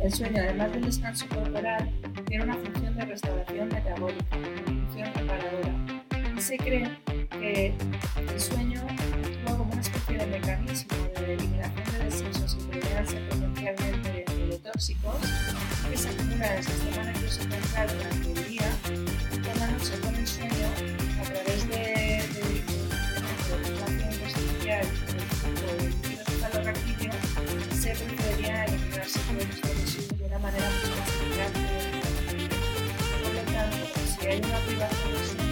El sueño, además del descanso corporal, tiene una función de restauración metabólica, una función reparadora. Se cree que el sueño actúa como una especie de mecanismo de eliminación de desechos que podrían ser potencialmente tóxicos que se acumulan en el sistema nervioso central durante el que